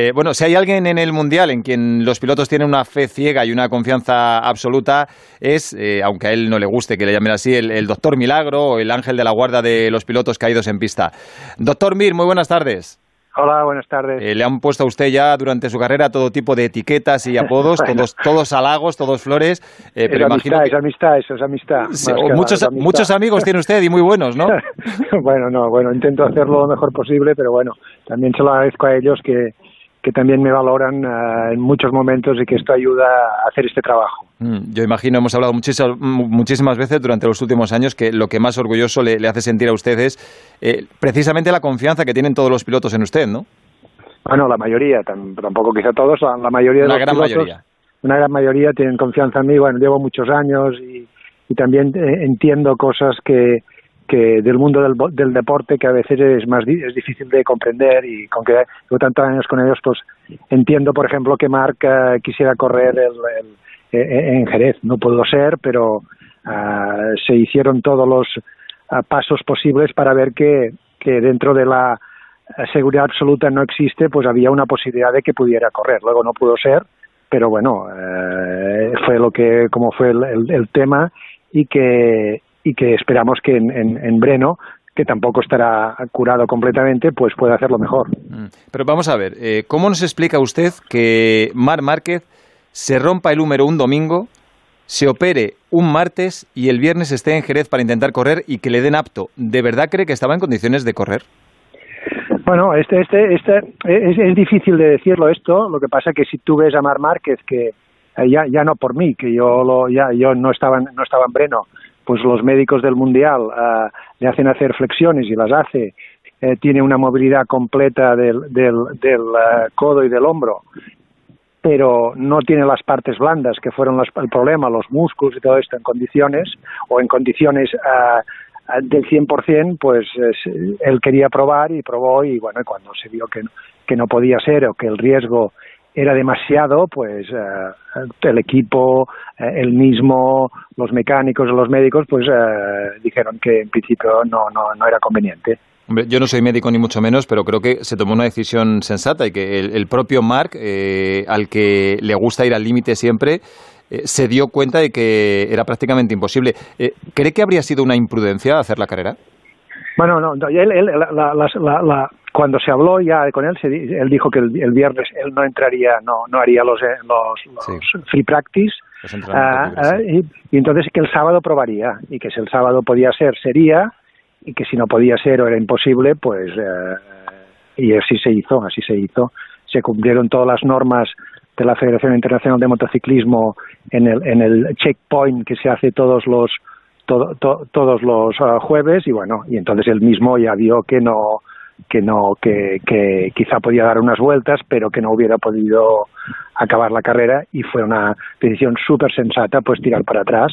Eh, bueno, si hay alguien en el Mundial en quien los pilotos tienen una fe ciega y una confianza absoluta, es, eh, aunque a él no le guste que le llamen así, el, doctor Milagro o el ángel de la guarda de los pilotos caídos en pista. Doctor Mir, muy buenas tardes. Hola, buenas tardes. Eh, le han puesto a usted ya durante su carrera todo tipo de etiquetas y apodos, todos, todos halagos, todos flores. Eh, pero amistad, es amistad, eso es amistad. muchos, muchos amigos tiene usted y muy buenos, ¿no? bueno, no, bueno, intento hacerlo lo mejor posible, pero bueno, también se lo agradezco a ellos que, que también me valoran eh, en muchos momentos y que esto ayuda a hacer este trabajo. Mm, yo imagino, hemos hablado muchísimas, muchísimas veces durante los últimos años que lo que más orgulloso le, hace sentir a usted es eh, precisamente la confianza que tienen todos los pilotos en usted, ¿no? Bueno, la mayoría, tampoco quizá todos, la, mayoría de la los gran mayoría. una gran mayoría tienen confianza en mí. Bueno, llevo muchos años y, y también eh, entiendo cosas que, que del mundo del, del, deporte que a veces es más es difícil de comprender y con que llevo tantos años con ellos pues entiendo por ejemplo que Marc eh, quisiera correr el, eh, eh, en Jerez. No pudo ser pero ah, se hicieron todos los ah, pasos posibles para ver que, que dentro de la seguridad absoluta no existe pues había una posibilidad de que pudiera correr. Luego no pudo ser pero bueno fue lo que como fue el, el tema y que y que esperamos que en, Breno que tampoco estará curado completamente, pues pueda hacerlo mejor. Mm. Pero vamos a ver, eh, ¿cómo nos explica usted que Mar Márquez se rompa el húmero un domingo, se opere un martes y el viernes esté en Jerez para intentar correr y que le den apto? ¿De verdad cree que estaba en condiciones de correr? Bueno, este, este, este es, difícil de decirlo esto. Lo que pasa que si tú ves a Mar Márquez que eh, ya, ya no por mí, que yo lo, ya yo no estaba no estaba en Breno, pues los médicos del mundial uh, le hacen hacer flexiones y las hace, eh, tiene una movilidad completa del, del, uh, codo y del hombro, pero no tiene las partes blandas que fueron las, el problema, los músculos y todo esto en condiciones o en condiciones uh, del 100%, pues él quería probar y probó y bueno, cuando se vio que, que no podía ser o que el riesgo era demasiado, pues eh, el equipo, eh, el mismo, los mecánicos, los médicos, pues eh, dijeron que en principio no, no, no era conveniente. yo no soy médico ni mucho menos, pero creo que se tomó una decisión sensata y que el, propio Mark, al que le gusta ir al límite siempre, se dio cuenta de que era prácticamente imposible. ¿Cree que habría sido una imprudencia hacer la carrera? Bueno, no, él, la, la, cuando se habló ya con él, él dijo que el, viernes él no entraría, no, no haría los, eh, los, free practice, ah, ah, y, entonces que el sábado probaría, y que si el sábado podía ser, sería, y que si no podía ser o era imposible, pues, eh, y así se hizo, así se hizo. Se cumplieron todas las normas de la Federación Internacional de Motociclismo en el, en el checkpoint que se hace todos los todos los ah, jueves y bueno y entonces él mismo ya vio que no que no que, que quizá podía dar unas vueltas pero que no hubiera podido acabar la carrera y fue una decisión súper sensata pues tirar para atrás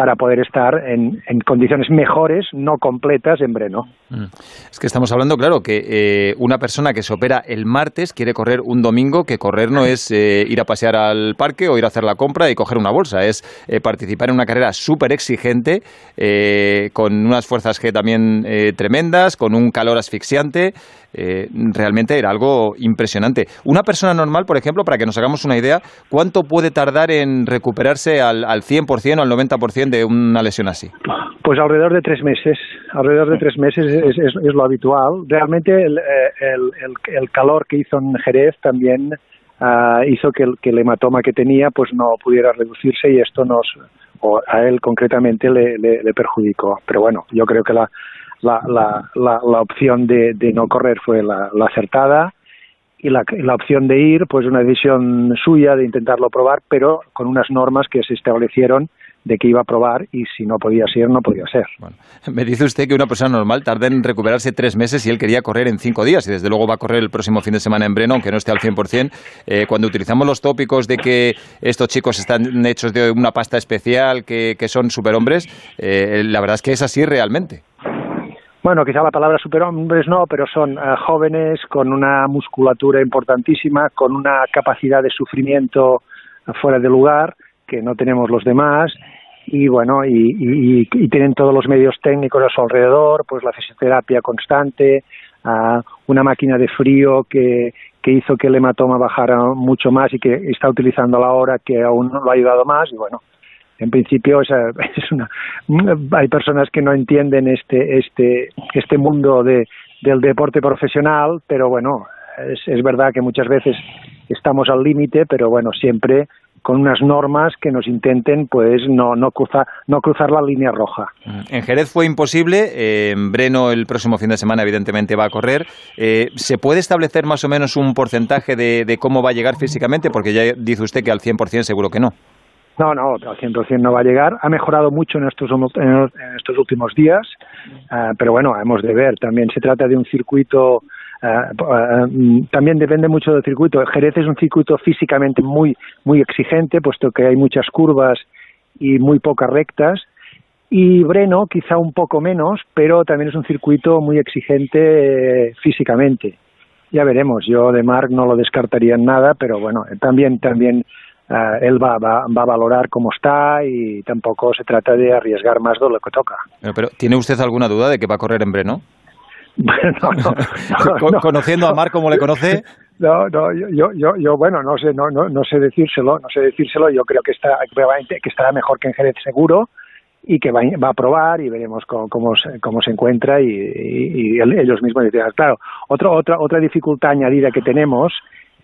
para poder estar en, condiciones mejores, no completas, en Breno. Mm. Es que estamos hablando, claro, que eh, una persona que se opera el martes quiere correr un domingo, que correr no es eh, ir a pasear al parque o ir a hacer la compra y coger una bolsa, es eh, participar en una carrera súper exigente, con unas fuerzas G también tremendas, con un calor asfixiante. realmente era algo impresionante. Una persona normal, por ejemplo, para que nos hagamos una idea, ¿cuánto puede tardar en recuperarse al, al 100% o al 90% de una lesión así? Pues alrededor de tres meses, alrededor de tres meses es, es, lo habitual. Realmente el, el, el, calor que hizo en Jerez también uh, hizo que el, que el hematoma que tenía pues no pudiera reducirse y esto nos, o a él concretamente le, le, perjudicó. Pero bueno, yo creo que la, la, la, la, opción de, de, no correr fue la, la acertada y la, la, opción de ir, pues una decisión suya de intentarlo probar, pero con unas normas que se establecieron de que iba a probar y si no podía ser, no podía ser. me dice usted que una persona normal tarda en recuperarse tres meses y él quería correr en cinco días y desde luego va a correr el próximo fin de semana en Breno, aunque no esté al 100%. Eh, cuando utilizamos los tópicos de que estos chicos están hechos de una pasta especial, que, que son superhombres, eh, la verdad es que es así realmente. Bueno, quizá la palabra superhombres no, pero son eh, jóvenes con una musculatura importantísima, con una capacidad de sufrimiento fuera de lugar que no tenemos los demás y bueno y, y, tienen todos los medios técnicos a su alrededor pues la fisioterapia constante una máquina de frío que, que hizo que el hematoma bajara mucho más y que está utilizando la hora que aún no lo ha ayudado más y bueno en principio es, es una hay personas que no entienden este este este mundo de del deporte profesional pero bueno es, es verdad que muchas veces estamos al límite pero bueno siempre con unas normas que nos intenten pues no no cruzar no cruzar la línea roja. Mm. En Jerez fue imposible, eh, en Breno el próximo fin de semana evidentemente va a correr. Eh, ¿Se puede establecer más o menos un porcentaje de, de, cómo va a llegar físicamente? Porque ya dice usted que al 100% seguro que no. No, no, al 100% no va a llegar. Ha mejorado mucho en estos, en estos últimos días, uh, pero bueno, hemos de ver. También se trata de un circuito también depende mucho del circuito. Jerez es un circuito físicamente muy, muy exigente, puesto que hay muchas curvas y muy pocas rectas. Y Breno quizá un poco menos, pero también es un circuito muy exigente eh, físicamente. Ya veremos. Yo de Marc no lo descartaría en nada, pero bueno, también también uh, él va, va, va, a valorar cómo está y tampoco se trata de arriesgar más de lo que toca. Pero, pero ¿tiene usted alguna duda de que va a correr en Breno? No, no, no, Conociendo a Mar como le conoce. No, no, yo, yo, yo, bueno, no sé, no, no, no sé decírselo, no sé decírselo. Yo creo que está, que estará mejor que en Jerez seguro y que va, va a probar y veremos cómo, cómo, se, cómo se encuentra y, y, y ellos mismos dirán. Claro, otro, otra, otra dificultad añadida que tenemos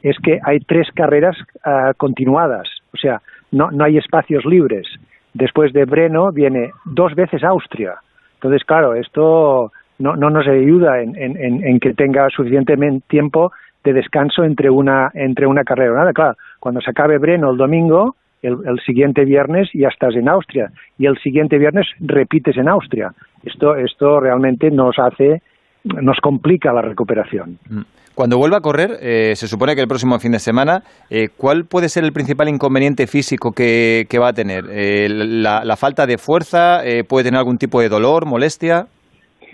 es que hay tres carreras uh, continuadas, o sea, no, no hay espacios libres. Después de Breno viene dos veces Austria. Entonces, claro, esto no, no nos ayuda en, en, en que tenga suficiente tiempo de descanso entre una, entre una carrera nada. Claro, cuando se acabe Breno el domingo, el, el, siguiente viernes ya estás en Austria y el siguiente viernes repites en Austria. Esto, esto realmente nos hace, nos complica la recuperación. Mm. Cuando vuelva a correr, eh, se supone que el próximo fin de semana, eh, ¿cuál puede ser el principal inconveniente físico que, va a tener? Eh, la, la, falta de fuerza? Eh, ¿Puede tener algún tipo de dolor, molestia?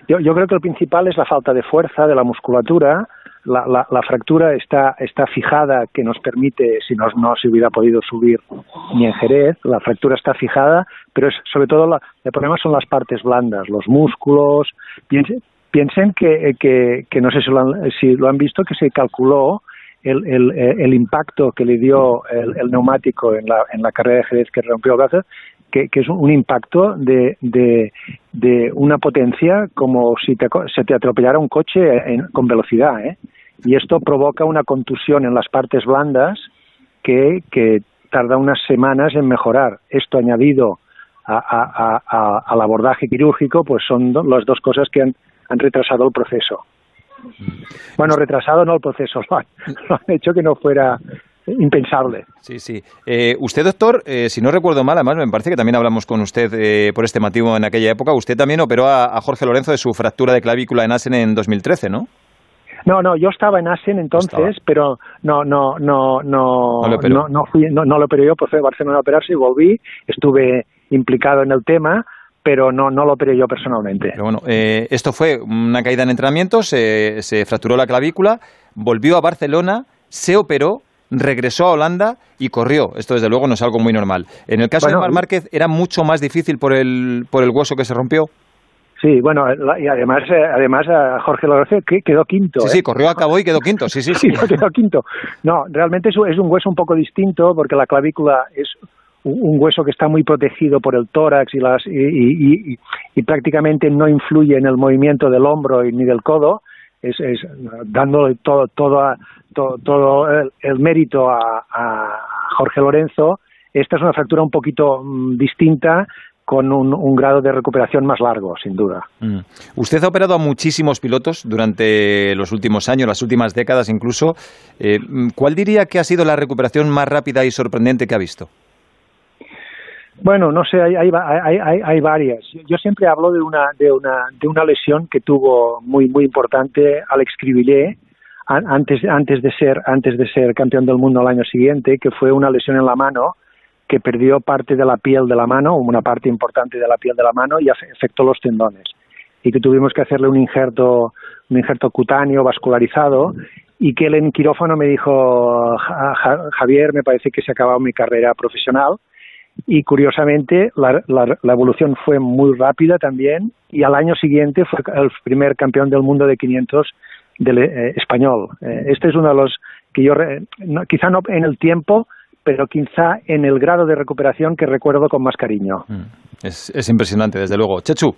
Yo, yo creo que el principal es la falta de fuerza de la musculatura. La, la, fractura está, está fijada, que nos permite, si no, no se hubiera podido subir ni en Jerez, la fractura está fijada, pero es, sobre todo la, el problema son las partes blandas, los músculos. Piensen, piensen que, que, que, no sé si lo, han, si lo han visto, que se calculó el, el, el, impacto que le dio el, el, neumático en la, en la carrera de Jerez que rompió el brazo, que, que es un impacto de, de, de, una potencia como si te, se te atropellara un coche en, con velocidad. ¿eh? Y esto provoca una contusión en las partes blandas que, que tarda unas semanas en mejorar. Esto añadido a, a, a, al abordaje quirúrgico, pues son do, las dos cosas que han, han retrasado el proceso. Bueno, retrasado no el proceso, lo han, lo han hecho que no fuera impensable. Sí, sí. Eh, usted, doctor, eh, si no recuerdo mal, además me parece que también hablamos con usted eh, por este motivo en aquella época, usted también operó a, a, Jorge Lorenzo de su fractura de clavícula en Asen en 2013, ¿no? No, no, yo estaba en Asen entonces, pero no, no, no, no, no, lo no, no, fui, no, no lo operé yo, pues fui a Barcelona a operarse y volví, estuve implicado en el tema, pero no, no lo operé yo personalmente. Pero bueno, eh, esto fue una caída en entrenamiento, se, se fracturó la clavícula, volvió a Barcelona, se operó, regresó a Holanda y corrió. Esto, desde luego, no es algo muy normal. En el caso bueno, de Mar Márquez, ¿era mucho más difícil por el, por el hueso que se rompió? Sí, bueno, y además, eh, además Jorge Lorenzo quedó quinto. Sí, ¿eh? sí, corrió, acabó y quedó quinto, sí, sí. sí, sí quedó quinto. No, realmente es, un hueso un poco distinto porque la clavícula es un hueso que está muy protegido por el tórax y, las, y, y, y, y prácticamente no influye en el movimiento del hombro ni del codo, es, es dándole todo, todo, el, mérito a, Jorge Lorenzo. Esta es una fractura un poquito mmm, distinta, con un, un, grado de recuperación más largo, sin duda. Mm. Usted ha operado a muchísimos pilotos durante los últimos años, las últimas décadas incluso. Eh, ¿Cuál diría que ha sido la recuperación más rápida y sorprendente que ha visto? Bueno, no sé, hay, hay, hay, hay, varias. Yo siempre hablo de una, de, una, de una lesión que tuvo muy, muy importante Alex Cribillet antes, antes, de ser, antes de ser campeón del mundo el año siguiente, que fue una lesión en la mano que perdió parte de la piel de la mano, una parte importante de la piel de la mano y afectó los tendones. Y que tuvimos que hacerle un injerto, un injerto cutáneo vascularizado y que él en quirófano me dijo, Javier, me parece que se ha acabado mi carrera profesional y curiosamente la, la, la, evolución fue muy rápida también y al año siguiente fue el primer campeón del mundo de 500 del español. este es uno de los que yo, quizá no en el tiempo, pero quizá en el grado de recuperación que recuerdo con más cariño. Mm. Es, impresionante, desde luego. Chechu.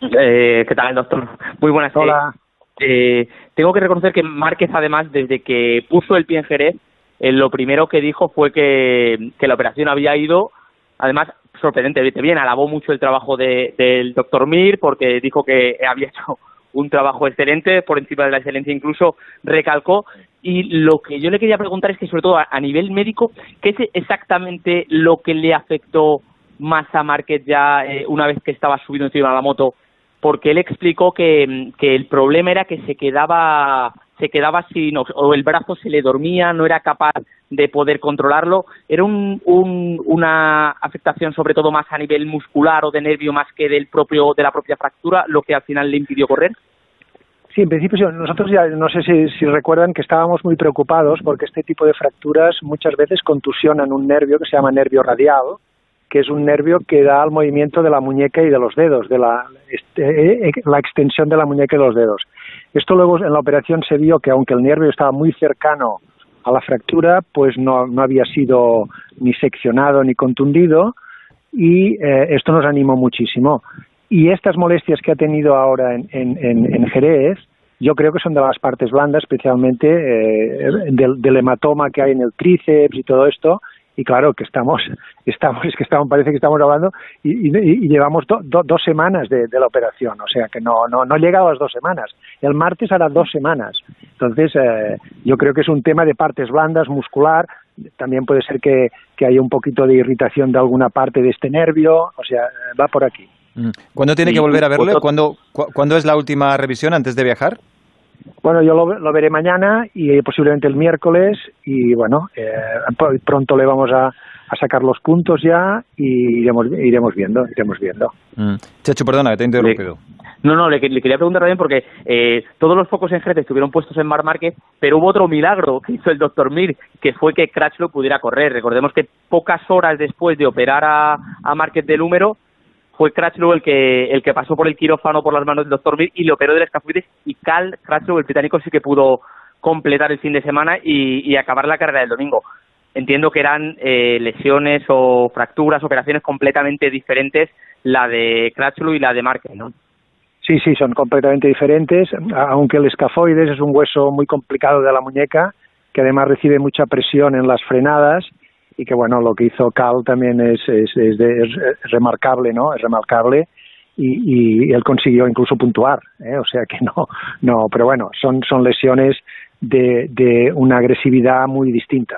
Eh, ¿Qué tal, doctor? Muy buenas. Hola. Eh, tengo que reconocer que Márquez, además, desde que puso el pie en Jerez, eh, lo primero que dijo fue que, la operación había ido, además, sorprendentemente bien. Alabó mucho el trabajo del doctor Mir porque dijo que había hecho un trabajo excelente, por encima de la excelencia incluso, recalcó. Y lo que yo le quería preguntar es que, sobre todo a, nivel médico, ¿qué es exactamente lo que le afectó más a Márquez ya eh, una vez que estaba subido encima de la moto? Porque él explicó que el problema era que se quedaba se quedaba sin o el brazo se le dormía, no era capaz de poder controlarlo. Era un, una afectación sobre todo más a nivel muscular o de nervio más que del propio de la propia fractura, lo que al final le impidió correr. Sí, en principio nosotros ya no sé si, si, recuerdan que estábamos muy preocupados porque este tipo de fracturas muchas veces contusionan un nervio que se llama nervio radial, que es un nervio que da al movimiento de la muñeca y de los dedos, de la, este, eh, la extensión de la muñeca y los dedos. Esto luego en la operación se vio que aunque el nervio estaba muy cercano a la fractura, pues no, no había sido ni seccionado ni contundido y eh, esto nos animó muchísimo. Y estas molestias que ha tenido ahora en, en, Jerez, yo creo que son de las partes blandas, especialmente eh, del, del, hematoma que hay en el tríceps y todo esto, y claro que estamos, estamos, es que estamos, parece que estamos hablando y, llevamos dos semanas de, la operación, o sea que no, no, no ha llegado a las dos semanas. El martes hará dos semanas. Entonces, eh, yo creo que es un tema de partes blandas, muscular, también puede ser que, que haya un poquito de irritación de alguna parte de este nervio, o sea, va por aquí. Mm. ¿Cuándo tiene que volver a verlo? ¿Cuándo, ¿Cuándo es la última revisión antes de viajar? Bueno, yo lo, veré mañana y posiblemente el miércoles y bueno, eh, pronto le vamos a, sacar los puntos ya y iremos, iremos viendo, iremos viendo. Mm. Perdona, que te he interrumpido. No, no, le, quería preguntar también porque eh, todos los focos en Jerez estuvieron puestos en Mar Márquez, pero hubo otro milagro que hizo el doctor Mir, que fue que Crutchlow pudiera correr. Recordemos que pocas horas después de operar a, a Márquez del húmero, fue Crutchlow el que, el que pasó por el quirófano por las manos del doctor Mir y le operó del escafoides y Cal Crutchlow, el británico, sí que pudo completar el fin de semana y, y acabar la carrera del domingo. Entiendo que eran eh, lesiones o fracturas, operaciones completamente diferentes, la de Crutchlow y la de Márquez, ¿no? Sí, sí, son completamente diferentes, aunque el escafoides es un hueso muy complicado de la muñeca, que además recibe mucha presión en las frenadas y que bueno lo que hizo Cal también es, es, es, remarcable no es remarcable y, y, él consiguió incluso puntuar ¿eh? o sea que no no pero bueno son son lesiones de, de una agresividad muy distinta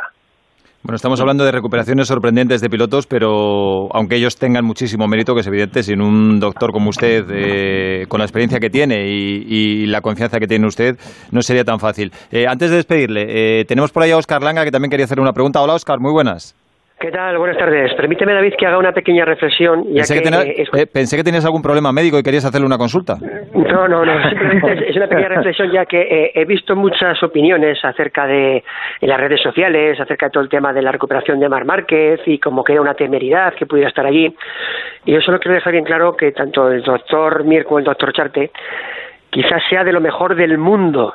bueno, estamos hablando de recuperaciones sorprendentes de pilotos, pero aunque ellos tengan muchísimo mérito, que es evidente, sin un doctor como usted, eh, con la experiencia que tiene y, la confianza que tiene usted, no sería tan fácil. Eh, antes de despedirle, eh, tenemos por ahí a Oscar Langa, que también quería hacer una pregunta. Hola, Oscar, muy buenas. ¿Qué tal? Buenas tardes. Permíteme, David, que haga una pequeña reflexión. pensé, que, eh, pensé que tenías algún problema médico y querías hacerle una consulta. No, no, no. Simplemente es, una pequeña reflexión, ya que eh, he visto muchas opiniones acerca de en las redes sociales, acerca de todo el tema de la recuperación de Mar Márquez y como que era una temeridad que pudiera estar allí. Y yo solo quiero dejar bien claro que tanto el doctor Mir como el doctor Charte quizás sea de lo mejor del mundo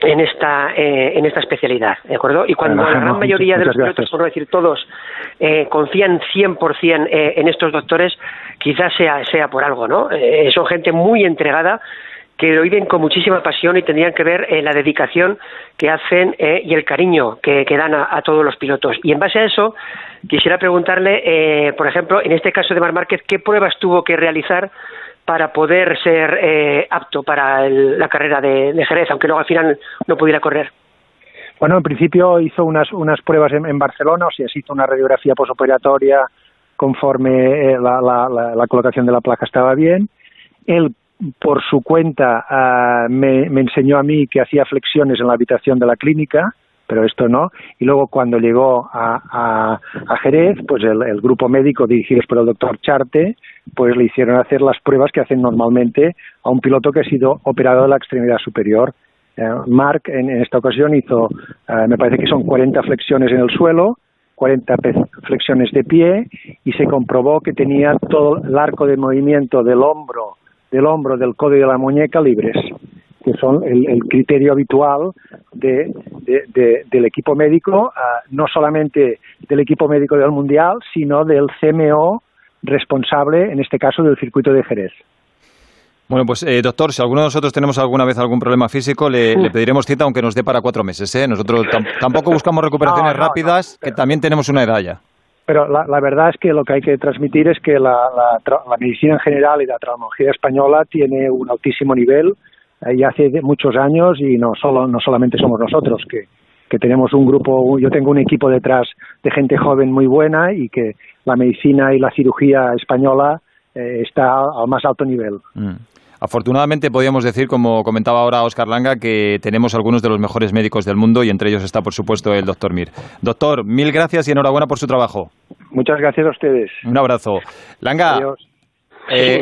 en esta eh, en esta especialidad, ¿de acuerdo? Y cuando la gran mayoría de los pilotos, por no decir todos, eh, confían 100% eh, en estos doctores, quizás sea sea por algo, ¿no? Eh, son gente muy entregada que lo viven con muchísima pasión y tendrían que ver la dedicación que hacen y el cariño que, que dan a, a, todos los pilotos. Y en base a eso, quisiera preguntarle, por ejemplo, en este caso de Mar Márquez, ¿qué pruebas tuvo que realizar para poder ser eh, apto para la carrera de, Jerez, aunque luego al final no pudiera correr. Bueno, en principio hizo unas, unas pruebas en, Barcelona, o sea, se hizo una radiografía posoperatoria conforme eh, la, la, colocación de la placa estaba bien. Él, por su cuenta, ah, me, me, enseñó a mí que hacía flexiones en la habitación de la clínica, pero esto no. Y luego cuando llegó a, a, Jerez, pues el, grupo médico dirigidos por el doctor Charte, pues le hicieron hacer las pruebas que hacen normalmente a un piloto que ha sido operado de la extremidad superior. Eh, Mark en, esta ocasión hizo, eh, me parece que son 40 flexiones en el suelo, 40 flexiones de pie y se comprobó que tenía todo el arco de movimiento del hombro, del hombro, del codo y de la muñeca libres. que son el, criterio habitual de, del equipo médico, ah, no solamente del equipo médico del Mundial, sino del CMO responsable, en este caso, del circuito de Jerez. Bueno, pues eh, doctor, si alguno de nosotros tenemos alguna vez algún problema físico, le, pediremos cita aunque nos dé para cuatro meses. ¿eh? Nosotros tampoco buscamos recuperaciones rápidas, que también tenemos una edad ya. Pero la, verdad es que lo que hay que transmitir es que la, medicina en general y la traumatología española tiene un altísimo nivel ya hace muchos años y no solo no solamente somos nosotros que, que tenemos un grupo, yo tengo un equipo detrás de gente joven muy buena y que la medicina y la cirugía española eh, está al más alto nivel. Mm. Afortunadamente podríamos decir, como comentaba ahora Oscar Langa, que tenemos algunos de los mejores médicos del mundo y entre ellos está, por supuesto, el doctor Mir. Doctor, mil gracias y enhorabuena por su trabajo. Muchas gracias a ustedes. Un abrazo. Langa. Eh,